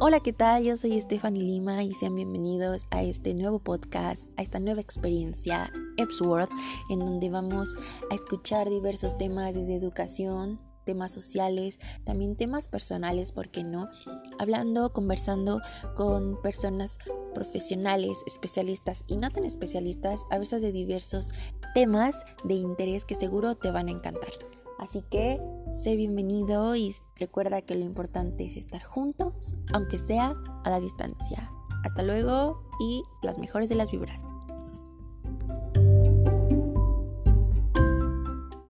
Hola, ¿qué tal? Yo soy Stephanie Lima y sean bienvenidos a este nuevo podcast, a esta nueva experiencia, Epsworth, en donde vamos a escuchar diversos temas desde educación, temas sociales, también temas personales, ¿por qué no? Hablando, conversando con personas profesionales, especialistas y no tan especialistas, a veces de diversos temas de interés que seguro te van a encantar. Así que sé bienvenido y recuerda que lo importante es estar juntos, aunque sea a la distancia. Hasta luego y las mejores de las vibras.